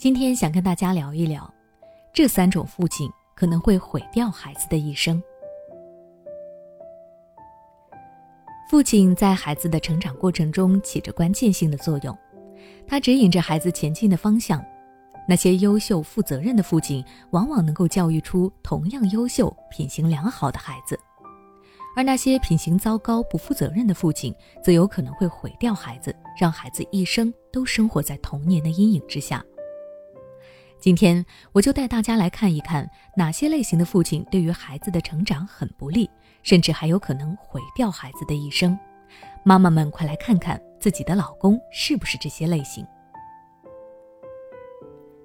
今天想跟大家聊一聊，这三种父亲可能会毁掉孩子的一生。父亲在孩子的成长过程中起着关键性的作用，他指引着孩子前进的方向。那些优秀、负责任的父亲，往往能够教育出同样优秀、品行良好的孩子；而那些品行糟糕、不负责任的父亲，则有可能会毁掉孩子，让孩子一生都生活在童年的阴影之下。今天我就带大家来看一看哪些类型的父亲对于孩子的成长很不利，甚至还有可能毁掉孩子的一生。妈妈们，快来看看自己的老公是不是这些类型。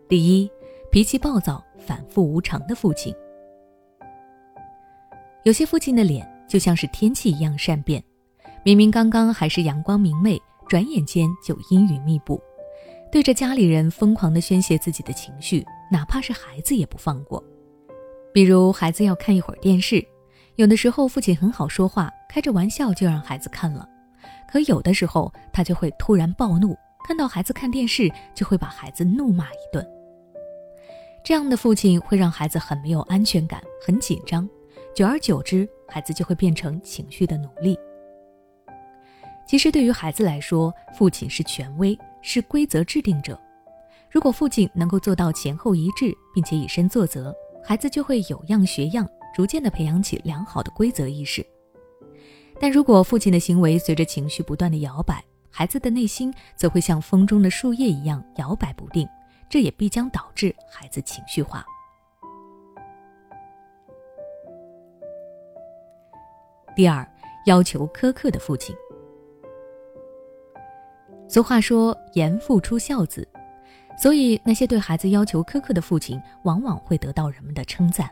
第一，脾气暴躁、反复无常的父亲。有些父亲的脸就像是天气一样善变，明明刚刚还是阳光明媚，转眼间就阴云密布。对着家里人疯狂地宣泄自己的情绪，哪怕是孩子也不放过。比如孩子要看一会儿电视，有的时候父亲很好说话，开着玩笑就让孩子看了；可有的时候他就会突然暴怒，看到孩子看电视就会把孩子怒骂一顿。这样的父亲会让孩子很没有安全感，很紧张，久而久之，孩子就会变成情绪的奴隶。其实对于孩子来说，父亲是权威。是规则制定者。如果父亲能够做到前后一致，并且以身作则，孩子就会有样学样，逐渐的培养起良好的规则意识。但如果父亲的行为随着情绪不断的摇摆，孩子的内心则会像风中的树叶一样摇摆不定，这也必将导致孩子情绪化。第二，要求苛刻的父亲。俗话说“严父出孝子”，所以那些对孩子要求苛刻的父亲，往往会得到人们的称赞。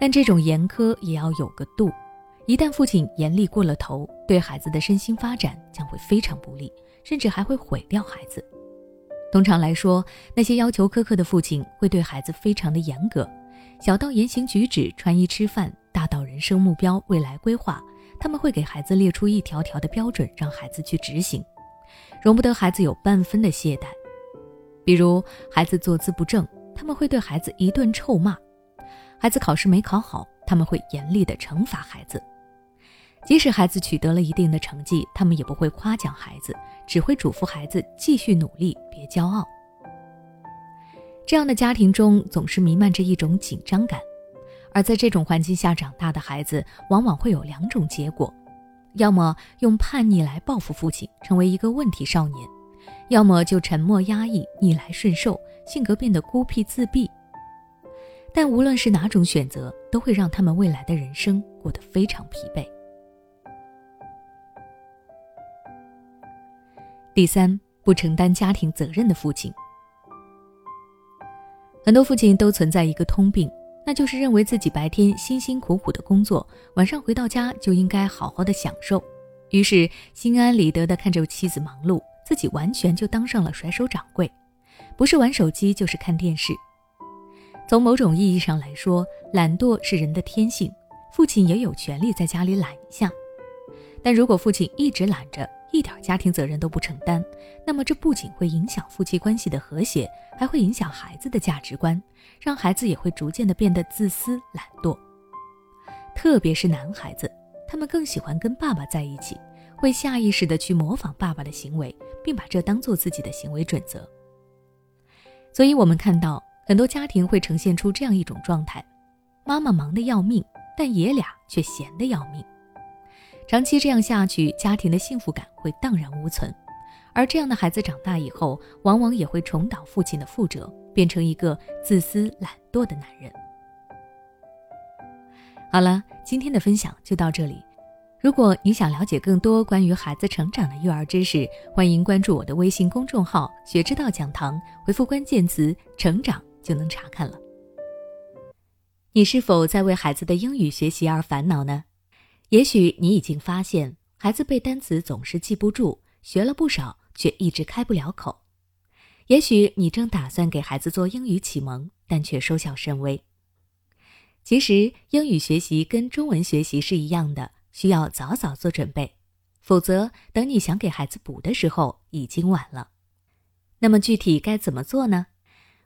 但这种严苛也要有个度，一旦父亲严厉过了头，对孩子的身心发展将会非常不利，甚至还会毁掉孩子。通常来说，那些要求苛刻的父亲会对孩子非常的严格，小到言行举止、穿衣吃饭，大到人生目标、未来规划，他们会给孩子列出一条条的标准，让孩子去执行。容不得孩子有半分的懈怠，比如孩子坐姿不正，他们会对孩子一顿臭骂；孩子考试没考好，他们会严厉的惩罚孩子。即使孩子取得了一定的成绩，他们也不会夸奖孩子，只会嘱咐孩子继续努力，别骄傲。这样的家庭中总是弥漫着一种紧张感，而在这种环境下长大的孩子，往往会有两种结果。要么用叛逆来报复父亲，成为一个问题少年；要么就沉默压抑，逆来顺受，性格变得孤僻自闭。但无论是哪种选择，都会让他们未来的人生过得非常疲惫。第三，不承担家庭责任的父亲，很多父亲都存在一个通病。那就是认为自己白天辛辛苦苦的工作，晚上回到家就应该好好的享受，于是心安理得的看着妻子忙碌，自己完全就当上了甩手掌柜，不是玩手机就是看电视。从某种意义上来说，懒惰是人的天性，父亲也有权利在家里懒一下。但如果父亲一直懒着，一点家庭责任都不承担，那么这不仅会影响夫妻关系的和谐，还会影响孩子的价值观，让孩子也会逐渐的变得自私懒惰。特别是男孩子，他们更喜欢跟爸爸在一起，会下意识的去模仿爸爸的行为，并把这当做自己的行为准则。所以，我们看到很多家庭会呈现出这样一种状态：妈妈忙得要命，但爷俩却闲得要命。长期这样下去，家庭的幸福感会荡然无存，而这样的孩子长大以后，往往也会重蹈父亲的覆辙，变成一个自私懒惰的男人。好了，今天的分享就到这里。如果你想了解更多关于孩子成长的育儿知识，欢迎关注我的微信公众号“学之道讲堂”，回复关键词“成长”就能查看了。你是否在为孩子的英语学习而烦恼呢？也许你已经发现，孩子背单词总是记不住，学了不少却一直开不了口。也许你正打算给孩子做英语启蒙，但却收效甚微。其实，英语学习跟中文学习是一样的，需要早早做准备，否则等你想给孩子补的时候，已经晚了。那么具体该怎么做呢？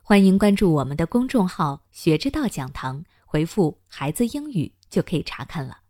欢迎关注我们的公众号“学之道讲堂”，回复“孩子英语”就可以查看了。